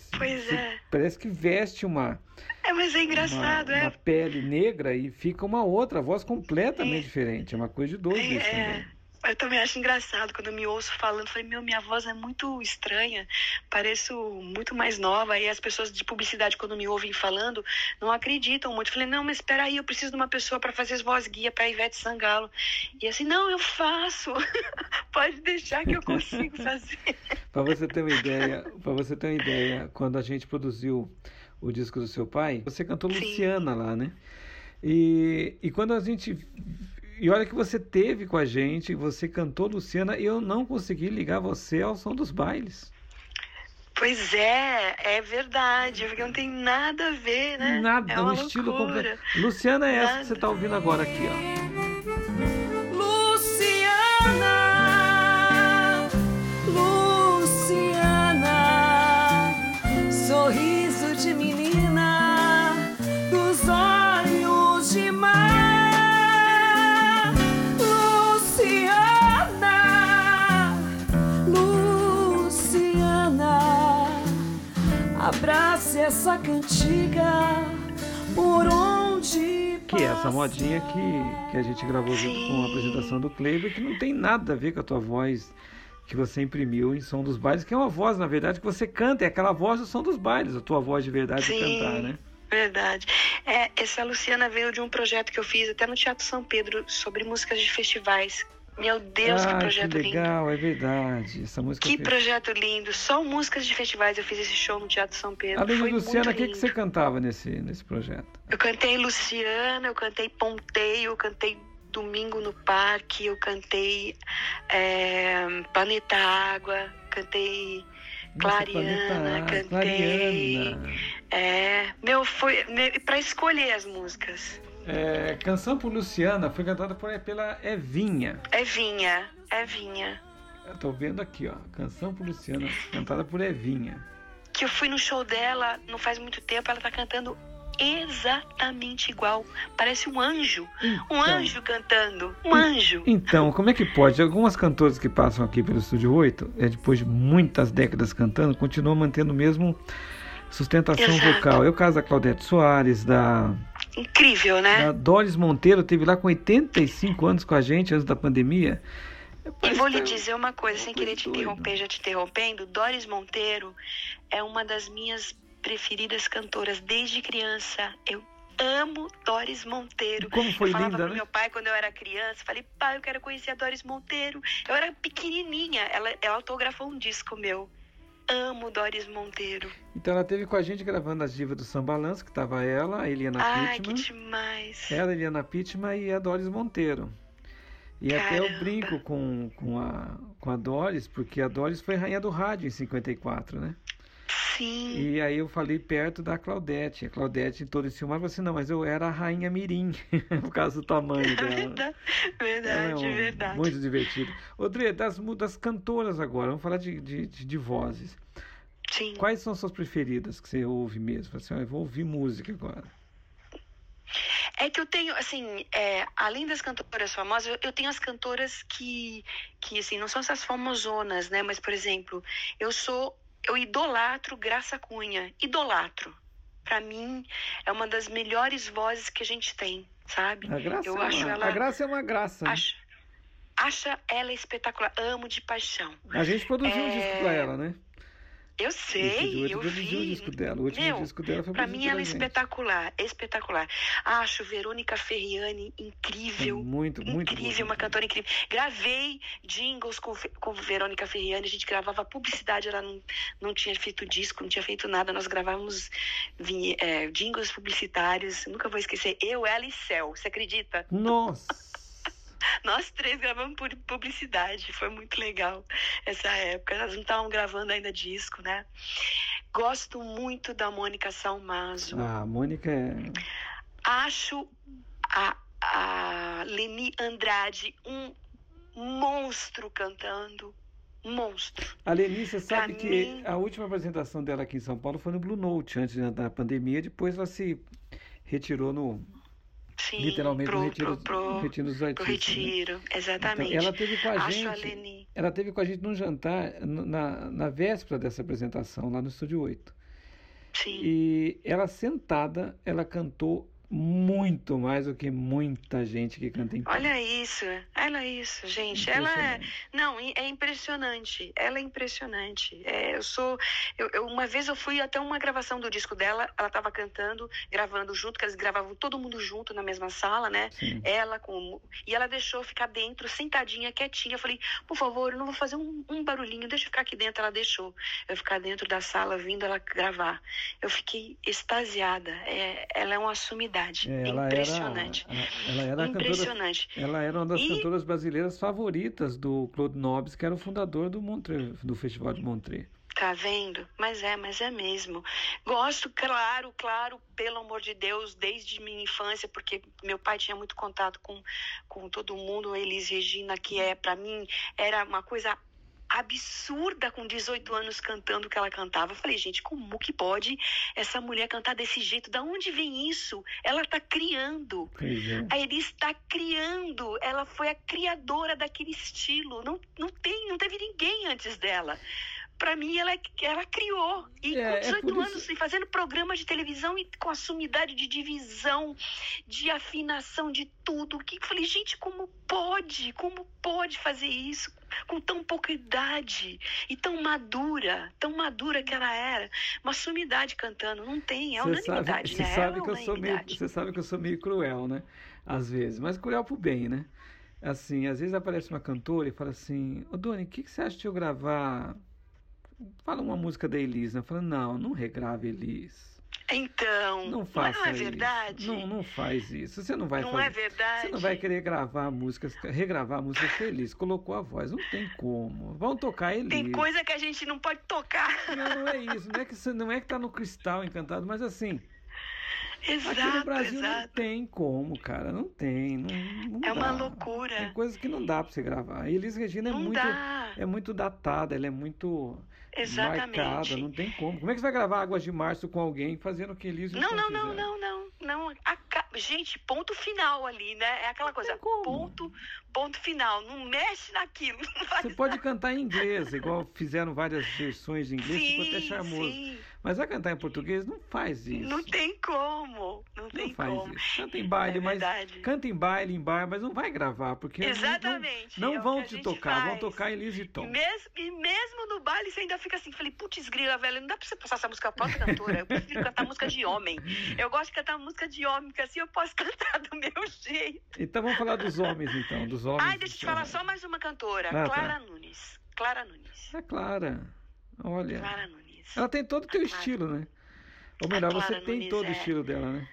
é. parece que veste uma, É, mas é engraçado, uma, é. uma pele negra e fica uma outra voz completamente diferente. É uma coisa de doido isso É, também. Eu também acho engraçado quando eu me ouço falando. Falei, meu, minha voz é muito estranha, pareço muito mais nova. E as pessoas de publicidade, quando me ouvem falando, não acreditam muito. Falei, não, mas espera aí, eu preciso de uma pessoa para fazer as voz guia para Ivete Sangalo. E assim, não, eu faço. (laughs) Pode deixar que eu consigo fazer. (laughs) Para você ter uma ideia, para você ter uma ideia, quando a gente produziu o disco do seu pai, você cantou Sim. Luciana lá, né? E, e quando a gente e olha que você teve com a gente, você cantou Luciana e eu não consegui ligar você ao som dos bailes. Pois é, é verdade, porque não tem nada a ver, né? Nada, é no uma estilo loucura. completo. Luciana é essa que Nada. você está ouvindo agora aqui, ó. Abrace essa cantiga por onde Que é essa modinha que, que a gente gravou junto com a Sim. apresentação do Kleber, que não tem nada a ver com a tua voz que você imprimiu em som dos bailes, que é uma voz, na verdade, que você canta, é aquela voz do som dos bailes, a tua voz de verdade de Sim. cantar, né? Verdade. É, essa Luciana veio de um projeto que eu fiz até no Teatro São Pedro sobre músicas de festivais. Meu Deus, que ah, projeto que lindo. legal, é verdade. Essa música Que fez- projeto lindo. Só músicas de festivais eu fiz esse show no Teatro São Pedro. Além de Foi Luciana, o que, que lindo. você cantava nesse, nesse projeto? Eu cantei Luciana, eu cantei Ponteio, eu cantei Domingo no Parque, eu cantei é, Planeta Água, cantei Nossa, Clariana, cantei. Clariana. É, meu, foi pra escolher as músicas. É, Canção por Luciana foi cantada por, pela Evinha. É Vinha, é Vinha. Eu tô vendo aqui, ó. Canção por Luciana, cantada por Evinha. Que eu fui no show dela não faz muito tempo, ela tá cantando exatamente igual. Parece um anjo. Um Então. anjo cantando. Um anjo. Então, como é que pode? Algumas cantoras que passam aqui pelo Estúdio 8, é, depois de muitas décadas cantando, continuam mantendo o mesmo sustentação Exato. vocal. É o caso da Claudete Soares, da, Incrível, né? da Doris Monteiro, teve lá com 85 anos com a gente antes da pandemia. E vou lhe dizer uma coisa, sem querer te interromper, já te interrompendo. Doris Monteiro é uma das minhas preferidas cantoras desde criança. Eu amo Doris Monteiro. Como foi eu falava linda, pro né? meu pai quando eu era criança, falei, pai, eu quero conhecer a Doris Monteiro. Eu era pequenininha, ela, ela autografou um disco meu. Amo Doris Monteiro. Então ela teve com a gente gravando as divas do Sambalanço, que tava ela, a Eliana Ai, que demais. Ela, a Eliana Pittman e a Doris Monteiro. E até eu Caramba. brinco com, com, a, com a Doris, porque a Doris foi rainha do rádio em 54, né? Sim. E aí eu falei perto da Claudete. A Claudete, filme, falou assim, não, mas eu era a rainha Mirim, (laughs) por causa do tamanho dela. Verdade, é verdade, um- verdade. muito divertido. Odre, das, das cantoras agora, vamos falar de, de, de, vozes. Sim. Quais são suas preferidas que você ouve mesmo? Assim, eu vou ouvir música agora. É que eu tenho, assim, é, além das cantoras famosas, eu, eu tenho as cantoras que, que, assim, não são essas famosonas, né? Mas, por exemplo, eu sou, eu idolatro Graça Cunha, idolatro. Pra mim, é uma das melhores vozes que a gente tem, sabe? A graça, eu é, acho uma, ela, a graça é uma graça. né? acho, acha ela espetacular, amo de paixão. A gente produziu um É. disco pra ela, né? Eu sei, dueto eu produziu o vi. disco dela. O último Meu, disco dela foi Pra mim ela é pela gente. espetacular, espetacular. Acho Verônica Ferriani incrível. É muito, muito incrível, boa. uma cantora incrível. Gravei jingles com, com Verônica Ferriani, a gente gravava publicidade, ela não, não tinha feito disco, não tinha feito nada, nós gravávamos é, jingles publicitários, nunca vou esquecer, eu, ela e Cel, você acredita? Nossa! (laughs) Nós três gravamos por publicidade, foi muito legal essa época. Nós não estávamos gravando ainda disco, né? Gosto muito da Mônica Salmazo. Ah, a Mônica é. Acho a, a Leni Andrade um monstro cantando. Monstro. A Lenice sabe Pra que mim- a última apresentação dela aqui em São Paulo foi no Blue Note, antes da pandemia. Depois ela se retirou no. Sim, literalmente pro, retiro, pro, pro, retiro dos pro artistas. né? retiro, exatamente. Então, ela teve com a Acho gente. a Leni. Ela teve com a gente num jantar na, na véspera dessa apresentação, lá no Estúdio 8. Sim. E ela sentada, ela cantou muito mais do que muita gente que canta em. Olha isso, olha isso, gente. Ela é. Não, é impressionante. Ela é impressionante. É, eu sou. Eu, eu- uma vez eu fui até uma gravação do disco dela, ela estava cantando, gravando junto, que eles gravavam todo mundo junto na mesma sala, né? Sim. Ela com. E ela deixou ficar dentro, sentadinha, quietinha. Eu falei, por favor, eu não vou fazer um, um barulhinho, deixa eu ficar aqui dentro. Ela deixou eu ficar dentro da sala, vindo ela gravar. Eu fiquei extasiada. É, ela é uma sumidade. É, ela impressionante. Era, ela era a cantora impressionante. Ela era uma das E- cantoras brasileiras favoritas do Claude Nobis, que era o fundador do, Montreux, do Festival de Montreux. Tá vendo? Mas é, mas é mesmo. Gosto, claro, claro, pelo amor de Deus, desde minha infância, porque meu pai tinha muito contato com, com todo mundo, Elis Regina, que é, pra mim, era uma coisa absurda com 18 anos cantando o que ela cantava. Eu falei, gente, como que pode essa mulher cantar desse jeito? Da onde vem isso? Ela tá criando. É. A Elis está criando, ela foi a criadora daquele estilo. Não, não tem, não teve ninguém antes dela. Pra mim, ela, ela criou. E É, é com 18 por isso- anos, e fazendo programas de televisão e com a sumidade de divisão, de afinação, de tudo. Que eu falei, gente, como pode? Como pode fazer isso com tão pouca idade? E tão madura, tão madura que ela era. Uma sumidade cantando. Não tem, é sabe, unanimidade, você né? sabe é que eu sou meio, unanimidade. você sabe que eu sou meio cruel, né? Às vezes, mas cruel pro bem, né? Assim, às vezes aparece uma cantora e fala assim: Ô Doni, o que, que você acha de eu gravar? Fala uma música da Elis, né? Fala, não, não regrave Elis. Então, Não mas faça não é isso. verdade? Não, não faz isso. Você não vai Não fazer. é verdade? Você não vai querer gravar músicas, regravar músicas felizes. Colocou a voz, não tem como. Vão tocar Elis. Tem coisa que a gente não pode tocar. Não, não é isso. Não é que não é que tá no cristal encantado, mas assim, exato, aqui no Brasil não exato. tem como, cara. Não tem. Não, não É uma dá. loucura. Tem coisas que não dá pra você gravar. A Elis Regina é Não muito, dá. é muito datada, ela é muito Exatamente. marcada. Não tem como. Como é que você vai gravar Águas de Março com alguém fazendo o que Elis Não, não, não, não, não, não. Aca- Gente, ponto final ali, né? É aquela coisa, ponto, ponto final. Não mexe naquilo. (laughs) Não Você pode cantar em inglês, igual fizeram várias versões de inglês, ficou até Sim, charmoso. sim. Mas vai cantar em português, não faz isso. Não tem como. Não, Não tem faz como. isso. Canta em baile, É mas canta em baile, em bar, mas não vai gravar, porque não- Exatamente, não, é não o vão te tocar, vão faz. tocar Elis e E Tom. mesmo, e mesmo no baile você ainda fica assim, falei, putz, grila, velho, não dá pra você passar essa música pra outra cantora. Eu prefiro cantar música de homem. Eu gosto de cantar música de homem, porque assim eu posso (laughs) cantar do meu jeito. Então vamos falar dos homens, então, dos homens. Ai, deixa eu te falar só mais uma cantora. Ah, tá. Clara Nunes. Clara Nunes. A Clara, olha, Clara Nunes. ela tem todo o teu estilo, né? Ou melhor, você tem Nunes todo o é- estilo dela, né?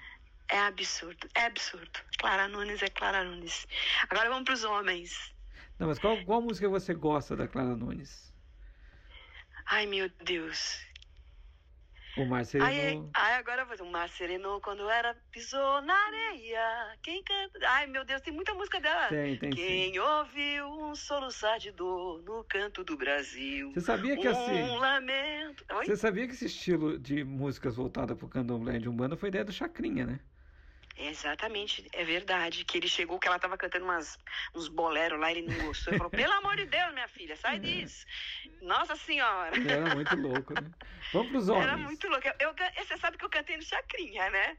É absurdo, é absurdo. Clara Nunes é Clara Nunes. Agora vamos pros homens. Não, mas qual, qual música você gosta da Clara Nunes? Ai, meu Deus. O Mar Ai, ai, agora eu vou O mar serenou quando era pisou na areia. Quem canta? Ai, meu Deus, tem muita música dela. Tem, tem sim. Quem ouviu um soluçar de dor no canto do Brasil? Você sabia que assim. Um lamento. Oi? Você sabia que esse estilo de músicas voltada pro candomblé de Umbanda foi ideia do Chacrinha, né? Exatamente, é verdade. Que ele chegou, que ela tava cantando umas, uns boleros lá, ele não gostou. Ele falou: pelo amor de Deus, minha filha, sai disso. Nossa Senhora. Era muito louco, né? Vamos pros homens. Era muito louco. Eu, can- você sabe que eu cantei no Chacrinha, né?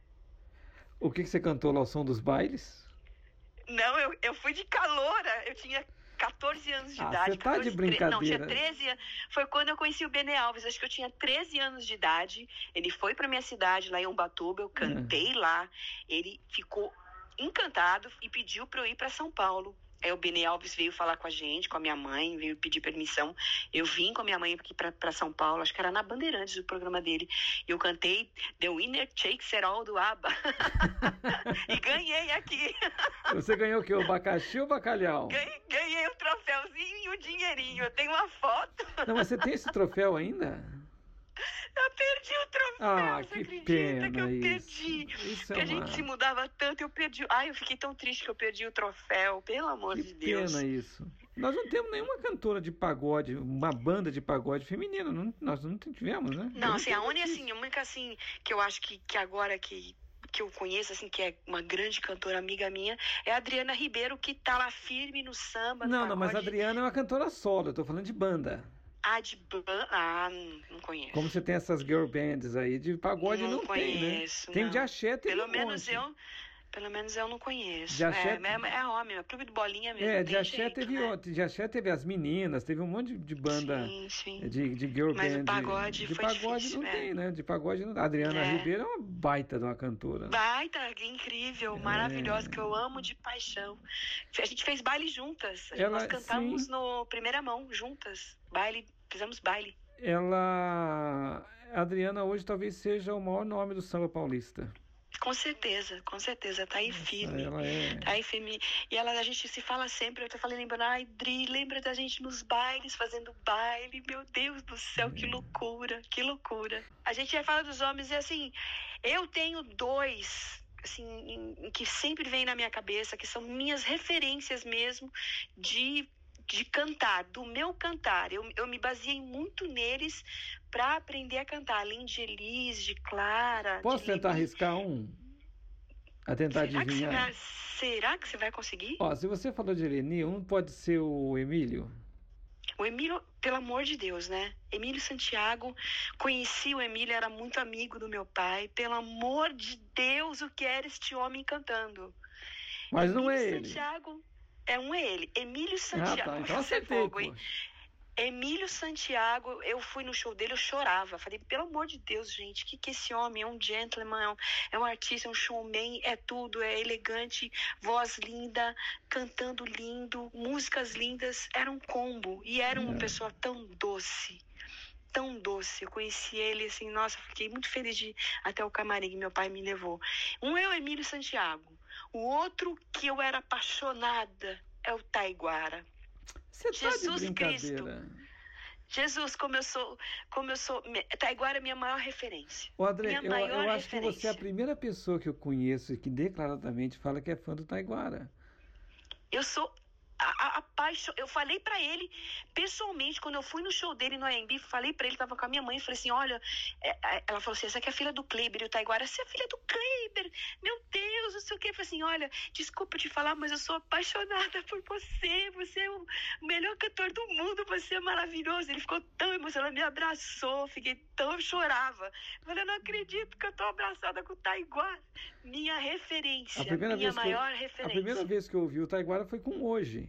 O que, que você cantou lá ao som dos bailes? Não, eu, eu fui de caloura. Eu tinha 14 anos de Ah, idade. você tá de 14, tre- Não, tinha brincadeira. 13 anos. Foi quando eu conheci o Bene Alves. Acho que eu tinha 13 anos de idade. Ele foi pra minha cidade, lá em Ubatuba. Eu cantei lá. Ele ficou encantado e pediu pra eu ir pra São Paulo. Aí o Bene Alves veio falar com a gente, com a minha mãe, veio pedir permissão. Eu vim com a minha mãe aqui pra São Paulo, acho que era na Bandeirantes o programa dele. E eu cantei The Winner Takes It All do ABBA. (laughs) e ganhei aqui. Você ganhou o quê? O abacaxi ou o bacalhau? Ganhei, ganhei o troféuzinho e o dinheirinho. Eu tenho uma foto. Não, mas você tem esse troféu ainda? Eu perdi o troféu. Ah, você que acredita pena que eu isso. perdi? Isso é que a uma- gente se mudava tanto, eu perdi. Ai, eu fiquei tão triste que eu perdi o troféu. Pelo amor Que de Deus. pena isso. Nós não temos nenhuma cantora de pagode, uma banda de pagode feminina. não- nós não tivemos, né? Não, Eu assim, a única, assim, a única, assim, que eu acho que, que agora que, que eu conheço, assim, que é uma grande cantora amiga minha, é a Adriana Ribeiro, que tá lá firme no samba. no Não, não, mas a. Adriana é uma cantora solo, eu tô falando de banda. Ah, de. Ah, não, conheço. Como você tem essas girl bands aí, de pagode não, Não tem, né? conheço, Tem não. de axé, tem Pelo um menos monte. eu. Pelo menos eu não conheço. De axé- É, é, é homem, é clube de bolinha mesmo. É, de axé jeito, teve né? de axé teve as meninas, teve um monte de, de banda Sim, sim. de, de girl Mas band. pagode de foi pagode difícil, não é. tem, né? De pagode não. A Adriana É. Ribeiro é uma baita de uma cantora. Baita, incrível, É. maravilhosa, que eu amo de paixão. A gente fez baile juntas. Ela- Nós cantamos sim. no primeira mão, juntas. Baile, fizemos baile. Ela. Adriana hoje talvez seja o maior nome do samba paulista. Com certeza, com certeza. Tá aí firme. Ela é. Tá aí firme. E ela, a gente se fala sempre. Eu tô falando, lembrando, ai, Dri, lembra da gente nos bailes, fazendo baile. Meu Deus do céu, que loucura, que loucura. A gente já fala dos homens e assim, eu tenho dois. Assim, em- em que sempre vem na minha cabeça, que são minhas referências mesmo de, de cantar, do meu cantar. Eu, eu me baseei muito neles para aprender a cantar, além de Elis, de Clara. Posso de tentar arriscar um? A tentar Será que, adivinhar? vai, será que você vai conseguir? Ó, se você falou de Eleni, um pode ser o Emílio. O Emílio, pelo amor de Deus, né? Emílio Santiago, conheci o Emílio, era muito amigo do meu pai. Pelo amor de Deus, o que era este homem cantando? Mas não é Emílio ele. Santiago, é um ele. Emílio Ah, Santiago. tá. Então Você é acertei, fogo, hein? Emílio Santiago, eu fui no show dele, eu chorava. Falei, pelo amor de Deus, gente, que que esse homem é um gentleman, é um, é um artista, é um showman, é tudo, é elegante, voz linda, cantando lindo, músicas lindas. Era um combo e era uma É. pessoa tão doce. Tão doce, eu conheci ele assim, nossa, fiquei muito feliz de até o camarim que meu pai me levou. Um é o Emílio Santiago, o outro que eu era apaixonada é o Taiguara. Você tá de Jesus brincadeira. Jesus, como eu sou, como eu sou, Taiguara é minha maior referência. Ô, André, Minha eu, maior eu acho que você é a referência. primeira pessoa que eu conheço que declaradamente fala que é fã do Taiguara. Eu sou a, paixão. Eu falei pra ele pessoalmente quando eu fui no show dele no AMB, falei pra ele, tava com a minha mãe, e falei assim, olha, é, é, ela falou assim, essa aqui é a filha do Kleber, e o Taiguara, você é a filha do Kleber, meu Deus, não sei o que, eu falei assim, olha, desculpa te falar, mas eu sou apaixonada por você, você é o melhor cantor do mundo, você é maravilhoso, ele ficou tão emocionado, me abraçou, fiquei tão, eu chorava, eu falei, eu não acredito que eu tô abraçada com o Taiguara, minha referência, minha que eu, maior a referência. primeira vez que eu ouvi o Taiguara foi com Hoje,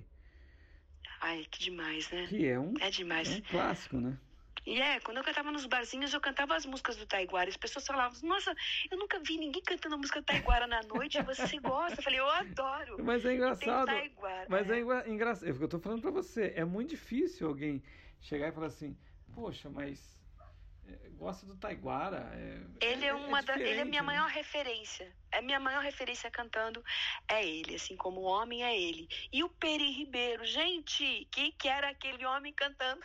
Ai, que demais, né? que é um, É demais. é um clássico, né? E é, quando eu cantava nos barzinhos, eu cantava as músicas do Taiguara. As pessoas falavam, nossa, eu nunca vi ninguém cantando a música do Taiguara na noite, e você gosta? Eu falei, eu adoro. Mas é engraçado. Taiguara. Mas é engra- engraçado. É eu tô falando pra você. É muito difícil alguém chegar e falar assim, poxa, mas é, gosta do Taiguara. É, Ele é uma da, ele é minha né? maior referência. É minha maior referência cantando é ele, assim como homem é ele. E o Peri Ribeiro, gente, que que era aquele homem cantando?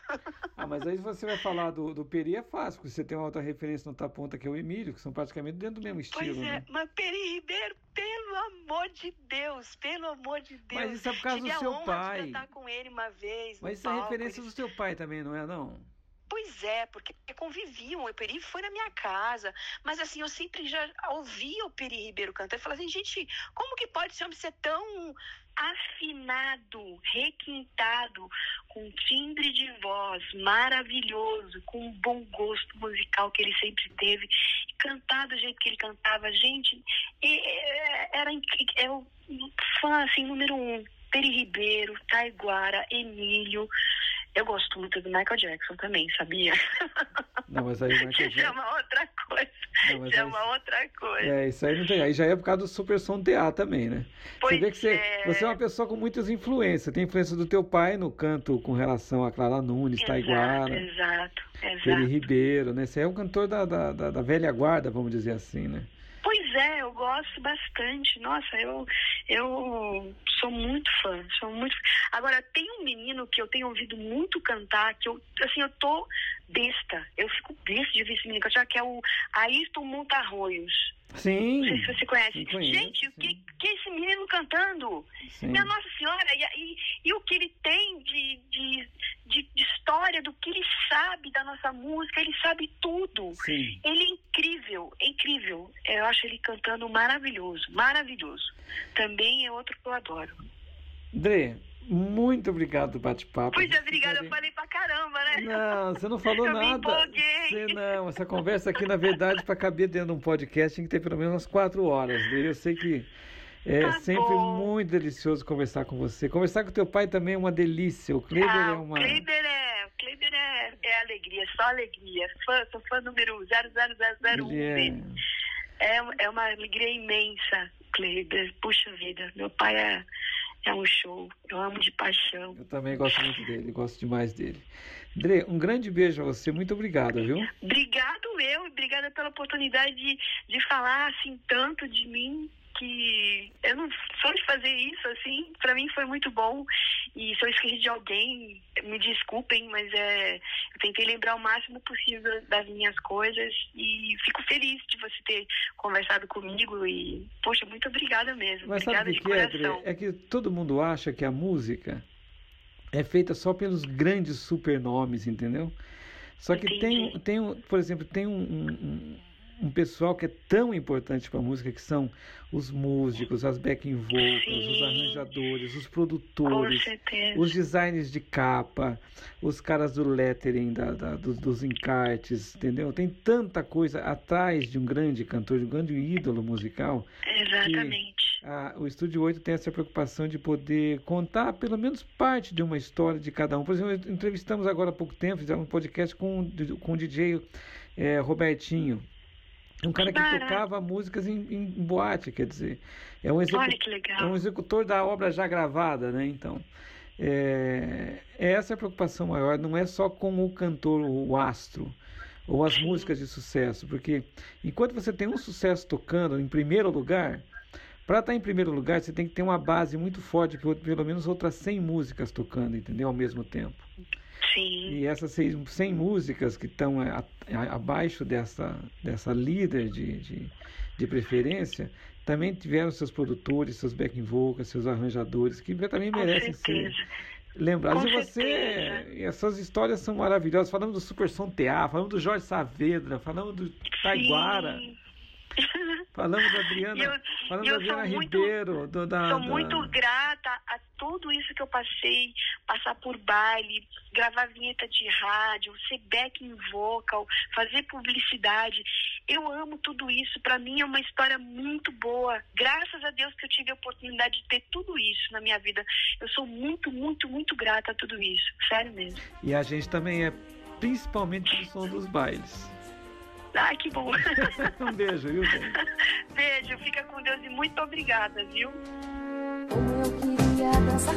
Ah, mas aí você vai falar do, do Peri é fácil, porque você tem uma outra referência na outra ponta que é o Emílio, que são praticamente dentro do mesmo pois estilo, é, né? mas Peri Ribeiro, pelo amor de Deus, pelo amor de Deus. Mas isso é por causa Tive do a seu honra pai. De cantar com ele uma vez. no Mas isso é palco, referência ele do seu pai também, não é não? Pois é, porque conviviam. O Peri foi na minha casa. Mas assim, eu sempre já ouvia o Peri Ribeiro cantar. Eu falava assim, gente, como que pode esse homem ser tão afinado, requintado, com timbre de voz maravilhoso, com um bom gosto musical que ele sempre teve, e cantar do jeito que ele cantava, gente, era é o fã assim número um Peri Ribeiro, Taiguara, Emílio. Eu gosto muito do Michael Jackson também, sabia? (laughs) Não, mas aí o Michael Isso é Jackson. uma outra coisa. Não, mas Isso é aí- uma outra coisa. É, isso aí não tem. Aí já é por causa do super som TA também, né? você Pois vê que você é. você é uma pessoa com muitas influências. Tem influência do teu pai no canto com relação a Clara Nunes, Taiguara, Exato, exato. Ribeiro, né? Você é um cantor da, da, da, da velha guarda, vamos dizer assim, né? Pois é, eu gosto bastante. Nossa, eu, eu sou muito fã, sou muito. Agora tem um menino que eu tenho ouvido muito cantar que eu, assim, eu tô besta. Eu fico besta de ver esse menino cantar, que é o Ayrton Montarroios. Sim. Não sei se você conhece. Conheço, Gente, o que, que é esse menino cantando? Sim. Minha Nossa Senhora, e, e, e o que ele tem de, de, de, história, do que ele sabe da nossa música, ele sabe tudo. Sim. Ele incrível, é incrível. Eu acho ele cantando maravilhoso, maravilhoso. Também é outro que eu adoro. Dre, muito obrigado pelo bate-papo. Pois é, obrigada, eu falei pra caramba, né? Não, você não falou (laughs) Eu nada. Você não, essa conversa aqui, na verdade, para caber dentro de um podcast, tem que ter pelo menos umas quatro horas. Dre. Eu sei que é Tá sempre bom. muito delicioso conversar com você. Conversar com teu pai também é uma delícia. O Kleber ah, é uma. O Kleiber é, é, alegria, só alegria. Fã, sou fã número 00001 Ele é... dele. É, é uma alegria imensa, Kleiber. Puxa vida, meu pai é, é um show. Eu amo de paixão. Eu também gosto muito dele, gosto demais dele. Dre, um grande beijo a você, muito obrigado, viu? Obrigado eu, obrigada pela oportunidade de, de falar assim tanto de mim que eu não só de fazer isso assim, pra mim foi muito bom. E se eu esqueci de alguém, me desculpem, mas é, eu tentei lembrar o máximo possível das minhas coisas e fico feliz de você ter conversado comigo e poxa, muito obrigada mesmo. Mas obrigada sabe o de que é, coração. É que todo mundo acha que a música é feita só pelos grandes supernomes, entendeu? Só que tem, Entendi. tem, um- por exemplo, tem um, um, um- pessoal que é tão importante para a música, que são os músicos, as backing vocals, os Sim. arranjadores, os produtores, os designers de capa, os caras do lettering, da, da- dos, dos encartes, entendeu? Tem tanta coisa atrás de um grande cantor, de um grande ídolo musical, Exatamente. a- o Estúdio 8 tem essa preocupação de poder contar pelo menos parte de uma história de cada um. Por exemplo, entrevistamos agora há pouco tempo, fizemos um podcast com, o- com o DJ eh, Robertinho. Um cara que tocava músicas em, em boate, quer dizer. É um, execu- Olha que legal. é um executor da obra já gravada, né? Então, é, essa é a preocupação maior, não é só com o cantor, o astro, ou as músicas de sucesso, porque enquanto você tem um sucesso tocando em primeiro lugar, para estar em primeiro lugar, você tem que ter uma base muito forte, pelo menos outras 100 músicas tocando, entendeu? Ao mesmo tempo. Sim. E essas 100, 100 músicas que estão a- abaixo dessa, dessa líder de, de, de preferência, também tiveram seus produtores, seus backing vocals, seus arranjadores, que também Com merecem ser certeza. lembrados. Com E você, certeza. essas histórias são maravilhosas. Falamos do Super Som TA, falamos do Jorge Saavedra, falamos do Taiguara, Sim. (laughs) falamos da Adriana, eu- falamos da eu sou Adriana muito- Ribeiro, do, da, Sou da- muito grata a tudo isso que eu passei, passar por baile, gravar vinheta de rádio, ser backing vocal, fazer publicidade. Eu amo tudo isso. Para mim é uma história muito boa. Graças a Deus que eu tive a oportunidade de ter tudo isso na minha vida. Eu sou muito, muito, muito grata a tudo isso. Sério mesmo. E a gente também é principalmente no som dos bailes. Ai, que bom. (laughs) um beijo, viu, gente? Beijo, fica com Deus e muito obrigada, viu? Como eu queria dançar